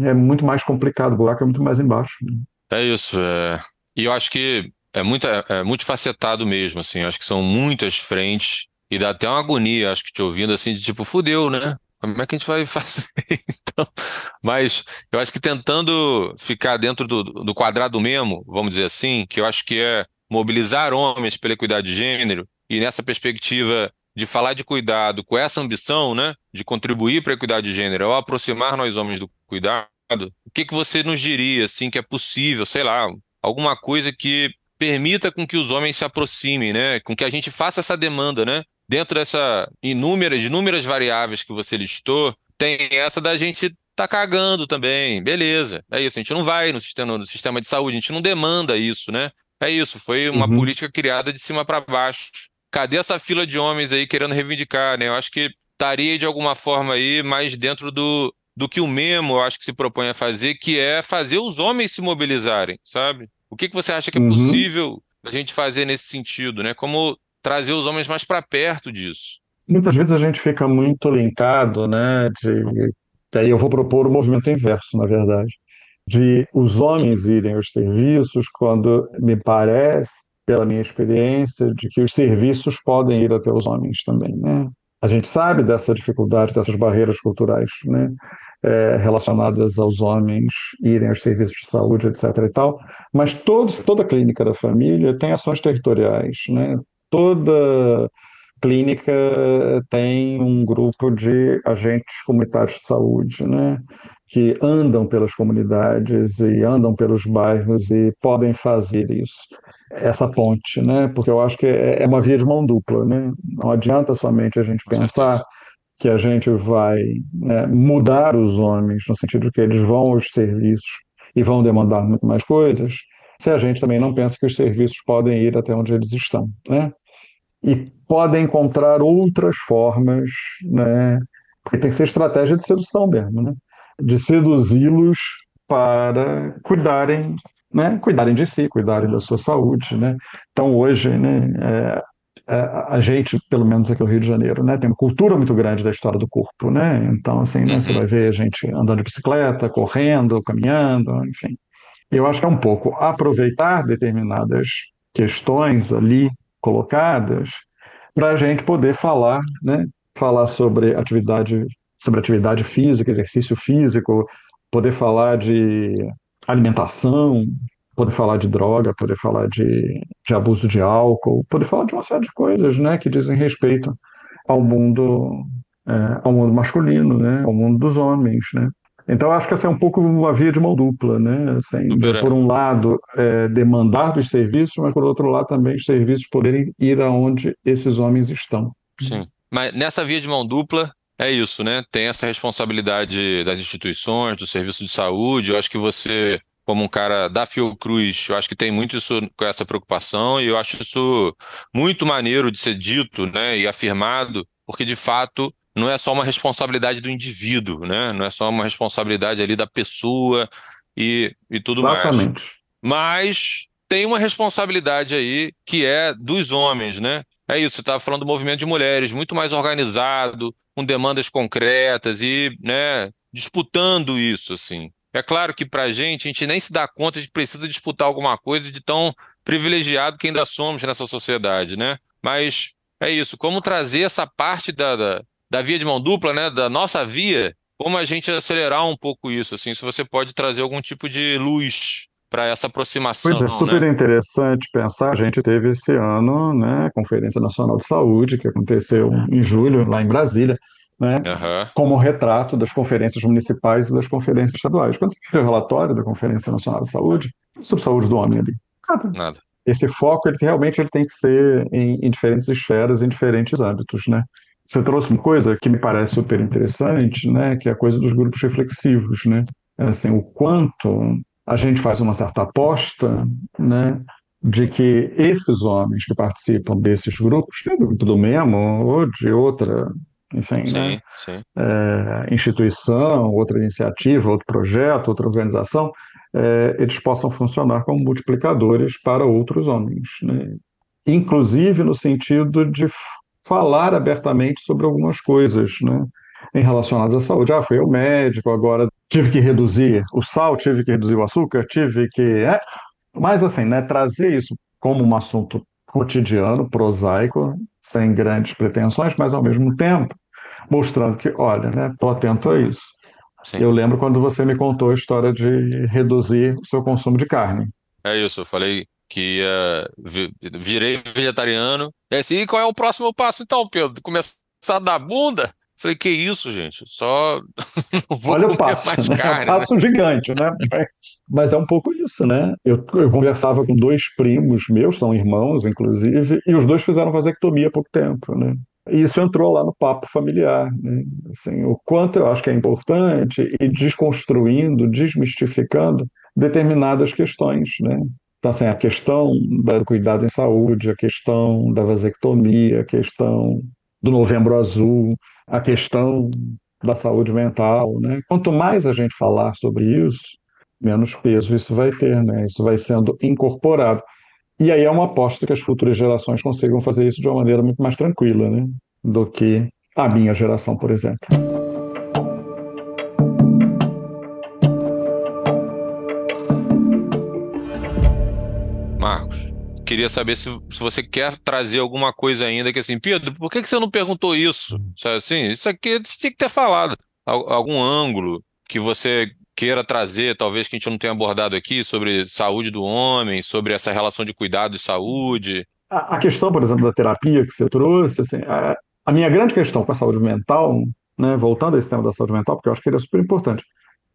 É muito mais complicado, o buraco é muito mais embaixo. Né? É isso. É... E eu acho que é muito, é, multifacetado mesmo, assim. Acho que são muitas frentes e dá até uma agonia, acho que te ouvindo assim, de tipo, fudeu, né? Como é que a gente vai fazer então? Mas eu acho que tentando ficar dentro do, do quadrado mesmo, vamos dizer assim, que eu acho que é mobilizar homens pela equidade de gênero, e nessa perspectiva de falar de cuidado com essa ambição, né, de contribuir para a equidade de gênero, ao aproximar nós homens do cuidado, o que, que você nos diria, assim, que é possível, sei lá, alguma coisa que permita com que os homens se aproximem, né, com que a gente faça essa demanda, né, dentro dessa inúmeras, inúmeras variáveis que você listou, tem essa da gente tá cagando também, beleza, é isso, a gente não vai no sistema, no sistema de saúde, a gente não demanda isso, né, é isso, foi uma uhum. política criada de cima para baixo cadê essa fila de homens aí querendo reivindicar, né? Eu acho que estaria de alguma forma aí mais dentro do, do que o Memo, eu acho que se propõe a fazer, que é fazer os homens se mobilizarem, sabe? O que, que você acha que é uhum. possível a gente fazer nesse sentido, né? Como trazer os homens mais para perto disso? Muitas vezes a gente fica muito linkado, né? De... Aí eu vou propor o movimento inverso, na verdade, de os homens irem aos serviços quando me parece pela minha experiência, de que os serviços podem ir até os homens também, né? A gente sabe dessa dificuldade, dessas barreiras culturais, né? É, relacionadas aos homens irem aos serviços de saúde, etc. e tal, mas todos, toda clínica da família tem ações territoriais, né? Toda clínica tem um grupo de agentes comunitários de saúde, né? Que andam pelas comunidades e andam pelos bairros e podem fazer isso essa ponte, né? Porque eu acho que é, é uma via de mão dupla, né? Não adianta somente a gente pensar que a gente vai né, mudar os homens no sentido de que eles vão aos serviços e vão demandar muito mais coisas, se a gente também não pensa que os serviços podem ir até onde eles estão, né? E podem encontrar outras formas, né? Porque tem que ser estratégia de sedução mesmo, né? De seduzi-los para cuidarem né, cuidarem de si, cuidarem da sua saúde, né? Então hoje, né, é, é, a gente, pelo menos aqui no Rio de Janeiro, né, tem uma cultura muito grande da história do corpo, né? Então assim, né, você uhum. vai ver a gente andando de bicicleta, correndo, caminhando, enfim. Eu acho que é um pouco aproveitar determinadas questões ali colocadas para a gente poder falar, né? Falar sobre atividade, sobre atividade física, exercício físico, poder falar de alimentação, poder falar de droga, poder falar de, de abuso de álcool, poder falar de uma série de coisas, né, que dizem respeito ao mundo, é, ao mundo masculino, né, ao mundo dos homens, né. Então, acho que essa é um pouco uma via de mão dupla, né? Assim, por um lado, é, demandar dos serviços, mas por outro lado também os serviços poderem ir aonde esses homens estão. Sim. Mas nessa via de mão dupla, é isso, né? Tem essa responsabilidade das instituições, do serviço de saúde. Eu acho que você, como um cara da Fiocruz, eu acho que tem muito isso com essa preocupação e eu acho isso muito maneiro de ser dito, né? E afirmado, porque de fato não é só uma responsabilidade do indivíduo, né? Não é só uma responsabilidade ali da pessoa e, e tudo Exatamente. mais. Mas tem uma responsabilidade aí que é dos homens, né? É isso, você estava falando do movimento de mulheres, muito mais organizado, com demandas concretas e, né, disputando isso, assim. É claro que para a gente, a gente nem se dá conta de que precisa disputar alguma coisa de tão privilegiado que ainda somos nessa sociedade, né? Mas é isso, como trazer essa parte da, da, da via de mão dupla, né, da nossa via, como a gente acelerar um pouco isso, assim, se você pode trazer algum tipo de luz para essa aproximação. Pois é, super né? interessante pensar. A gente teve esse ano, né, a Conferência Nacional de Saúde, que aconteceu em julho, lá em Brasília, né, uhum. como retrato das conferências municipais e das conferências estaduais. Quando você vê o relatório da Conferência Nacional de Saúde, sobre saúde do homem ali, nada. nada. Esse foco, ele realmente ele tem que ser em, em diferentes esferas, em diferentes âmbitos, né? Você trouxe uma coisa que me parece super interessante, né, que é a coisa dos grupos reflexivos, né? Assim, o quanto a gente faz uma certa aposta, né, de que esses homens que participam desses grupos, do grupo do Memo ou de outra, enfim, sim, né, sim. É, instituição, outra iniciativa, outro projeto, outra organização, é, eles possam funcionar como multiplicadores para outros homens, né? inclusive no sentido de falar abertamente sobre algumas coisas, né? Em relacionadas à saúde. Ah, fui eu médico, agora tive que reduzir o sal, tive que reduzir o açúcar, tive que. É. Mas, assim, né, trazer isso como um assunto cotidiano, prosaico, sem grandes pretensões, mas ao mesmo tempo mostrando que, olha, né, tô atento a isso. Sim. Eu lembro quando você me contou a história de reduzir o seu consumo de carne. É isso, eu falei que uh, virei vegetariano. É assim, e qual é o próximo passo então, Pedro? Começar a dar bunda? Falei, que isso, gente? Só não vou Olha o passo, mais né? carne. É um passo né? gigante, né? Mas é um pouco isso, né? Eu, eu, conversava com dois primos meus, são irmãos, inclusive, e os dois fizeram vasectomia há pouco tempo, né? E isso entrou lá no papo familiar, né? Assim, o quanto eu acho que é importante ir desconstruindo, desmistificando determinadas questões, né? Então, assim, a questão do cuidado em saúde, a questão da vasectomia, a questão do novembro azul, a questão da saúde mental, né? Quanto mais a gente falar sobre isso, menos peso isso vai ter, né? Isso vai sendo incorporado. E aí é uma aposta que as futuras gerações consigam fazer isso de uma maneira muito mais tranquila, né? Do que a minha geração, por exemplo. Queria saber se, se você quer trazer alguma coisa ainda que assim, Pedro, por que, que você não perguntou isso? Sabe assim, isso aqui tinha que ter falado. Al- Algum ângulo que você queira trazer, talvez que a gente não tenha abordado aqui, sobre saúde do homem, sobre essa relação de cuidado e saúde. A, a questão, por exemplo, da terapia que você trouxe, assim, a, a minha grande questão com a saúde mental, né, voltando a esse tema da saúde mental, porque eu acho que ele é super importante,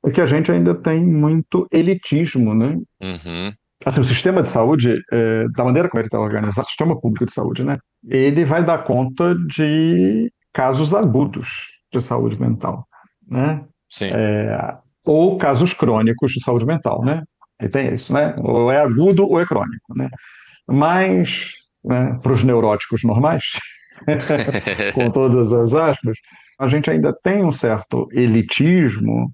é que a gente ainda tem muito elitismo, né? Uhum, Assim, o sistema de saúde, é, da maneira como ele está organizado, o sistema público de saúde, né? Ele vai dar conta de casos agudos de saúde mental, né? sim, Ou casos crônicos de saúde mental, né? E tem isso, né? Ou é agudo ou é crônico, né? Mas, né, para os neuróticos normais, com todas as aspas, a gente ainda tem um certo elitismo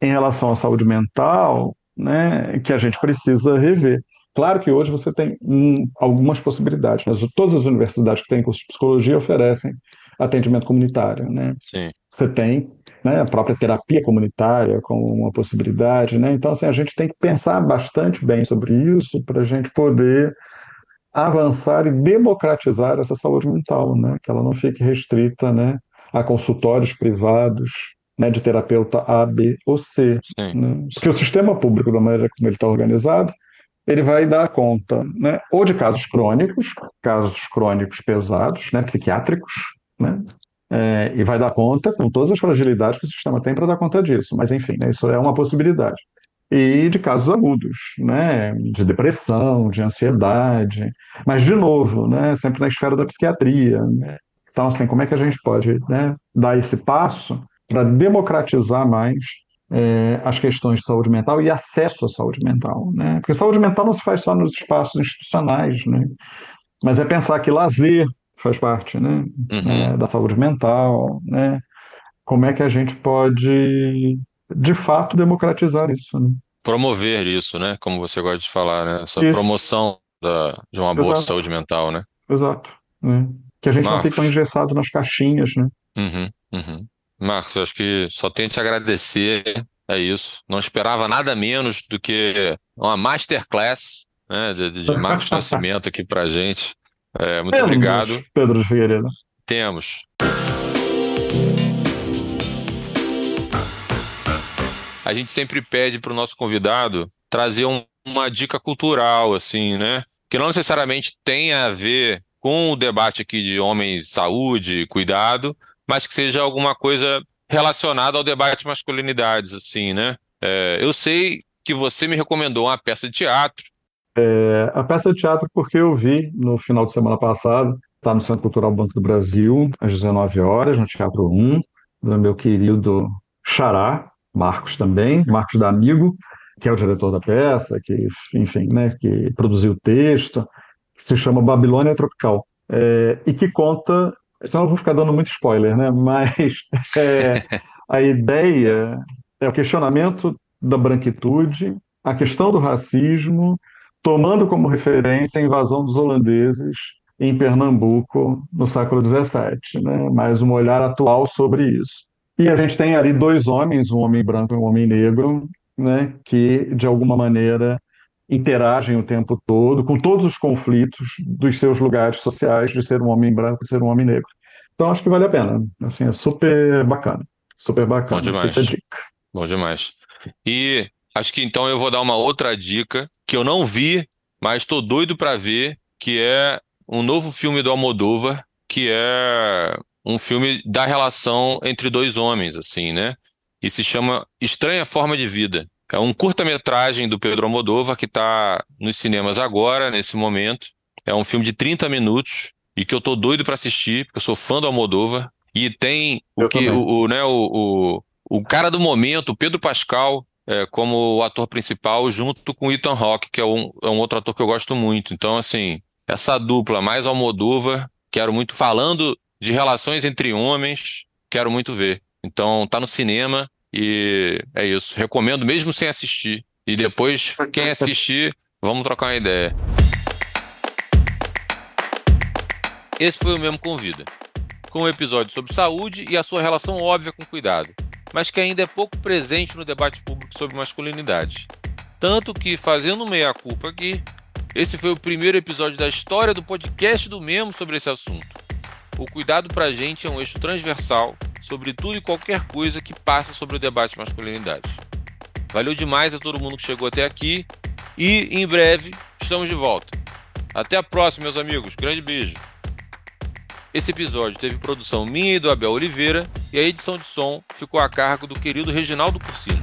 em relação à saúde mental, né, que a gente precisa rever. Claro que hoje você tem hum, algumas possibilidades, mas todas as universidades que têm curso de psicologia oferecem atendimento comunitário, né? sim. Você tem né, a própria terapia comunitária como uma possibilidade, né? Então, assim, a gente tem que pensar bastante bem sobre isso para a gente poder avançar e democratizar essa saúde mental, né? Que ela não fique restrita, né, a consultórios privados, né, de terapeuta A, B ou C, Sim, né? Porque o sistema público, da maneira como ele está organizado, ele vai dar conta, né, ou de casos crônicos, casos crônicos pesados, né, psiquiátricos, né, é, e vai dar conta com todas as fragilidades que o sistema tem para dar conta disso. Mas, enfim, né, isso é uma possibilidade. E de casos agudos, né, de depressão, de ansiedade, mas, de novo, né, sempre na esfera da psiquiatria. Né? Então, assim, como é que a gente pode né, dar esse passo para democratizar mais é, as questões de saúde mental e acesso à saúde mental, né? Porque saúde mental não se faz só nos espaços institucionais, né? Mas é pensar que lazer faz parte, né? Uhum. É, da saúde mental, né? Como é que a gente pode, de fato, democratizar isso, né? Promover isso, né? Como você gosta de falar, né? Essa isso. promoção da, de uma boa Exato. saúde mental, né? Exato. Né? Que a gente Marcos. não fique engessado nas caixinhas, né? Uhum, uhum. Marcos, acho que só tenho te agradecer. É isso. Não esperava nada menos do que uma masterclass né, de, de Marcos Nascimento aqui pra gente. É, muito Temos, obrigado. Pedro Figueiredo. Temos. A gente sempre pede para o nosso convidado trazer um, uma dica cultural, assim, né? Que não necessariamente tenha a ver com o debate aqui de homens, saúde, cuidado, mas que seja alguma coisa relacionada ao debate de masculinidades, assim, né? É, eu sei que você me recomendou uma peça de teatro. É, a peça de teatro porque eu vi no final de semana passado, está no Centro Cultural Banco do Brasil, às 19 horas, no Teatro 1, do meu querido Xará, Marcos também, Marcos da Amigo, que é o diretor da peça, que, enfim, né, que produziu o texto, que se chama Babilônia Tropical, é, e que conta Senão eu vou ficar dando muito spoiler, né? Mas é, a ideia é o questionamento da branquitude, a questão do racismo, tomando como referência a invasão dos holandeses em Pernambuco no século XVII, né? mais um olhar atual sobre isso. E a gente tem ali dois homens, um homem branco e um homem negro, né? que de alguma maneira interagem o tempo todo com todos os conflitos dos seus lugares sociais de ser um homem branco e ser um homem negro. Então acho que vale a pena. Assim, é super bacana. Super bacana. Bom demais. Bom demais. E acho que então eu vou dar uma outra dica que eu não vi, mas estou doido para ver, que é um novo filme do Almodóvar, que é um filme da relação entre dois homens, assim, né? E se chama Estranha Forma de Vida. É um curta-metragem do Pedro Almodóvar que está nos cinemas agora, nesse momento. É um filme de 30 minutos e que eu tô doido para assistir, porque eu sou fã do Almodóvar. E tem o que o, o, né, o, o, o cara do momento, o Pedro Pascal, é, como o ator principal, junto com o Ethan Hawke, que é um, é um outro ator que eu gosto muito. Então, assim, essa dupla mais Almodóvar, quero muito falando de relações entre homens, quero muito ver. Então, tá no cinema e é isso. Recomendo mesmo sem assistir. E depois, quem assistir, vamos trocar uma ideia. Esse foi o mesmo Convida, com um episódio sobre saúde e a sua relação óbvia com cuidado, mas que ainda é pouco presente no debate público sobre masculinidade. Tanto que, fazendo meia-culpa aqui, esse foi o primeiro episódio da história do podcast do Memo sobre esse assunto. O cuidado pra gente é um eixo transversal sobre tudo e qualquer coisa que passa sobre o debate de masculinidade. Valeu demais a todo mundo que chegou até aqui e em breve estamos de volta. Até a próxima, meus amigos. Grande beijo. Esse episódio teve produção minha e do Abel Oliveira e a edição de som ficou a cargo do querido Reginaldo Cursino.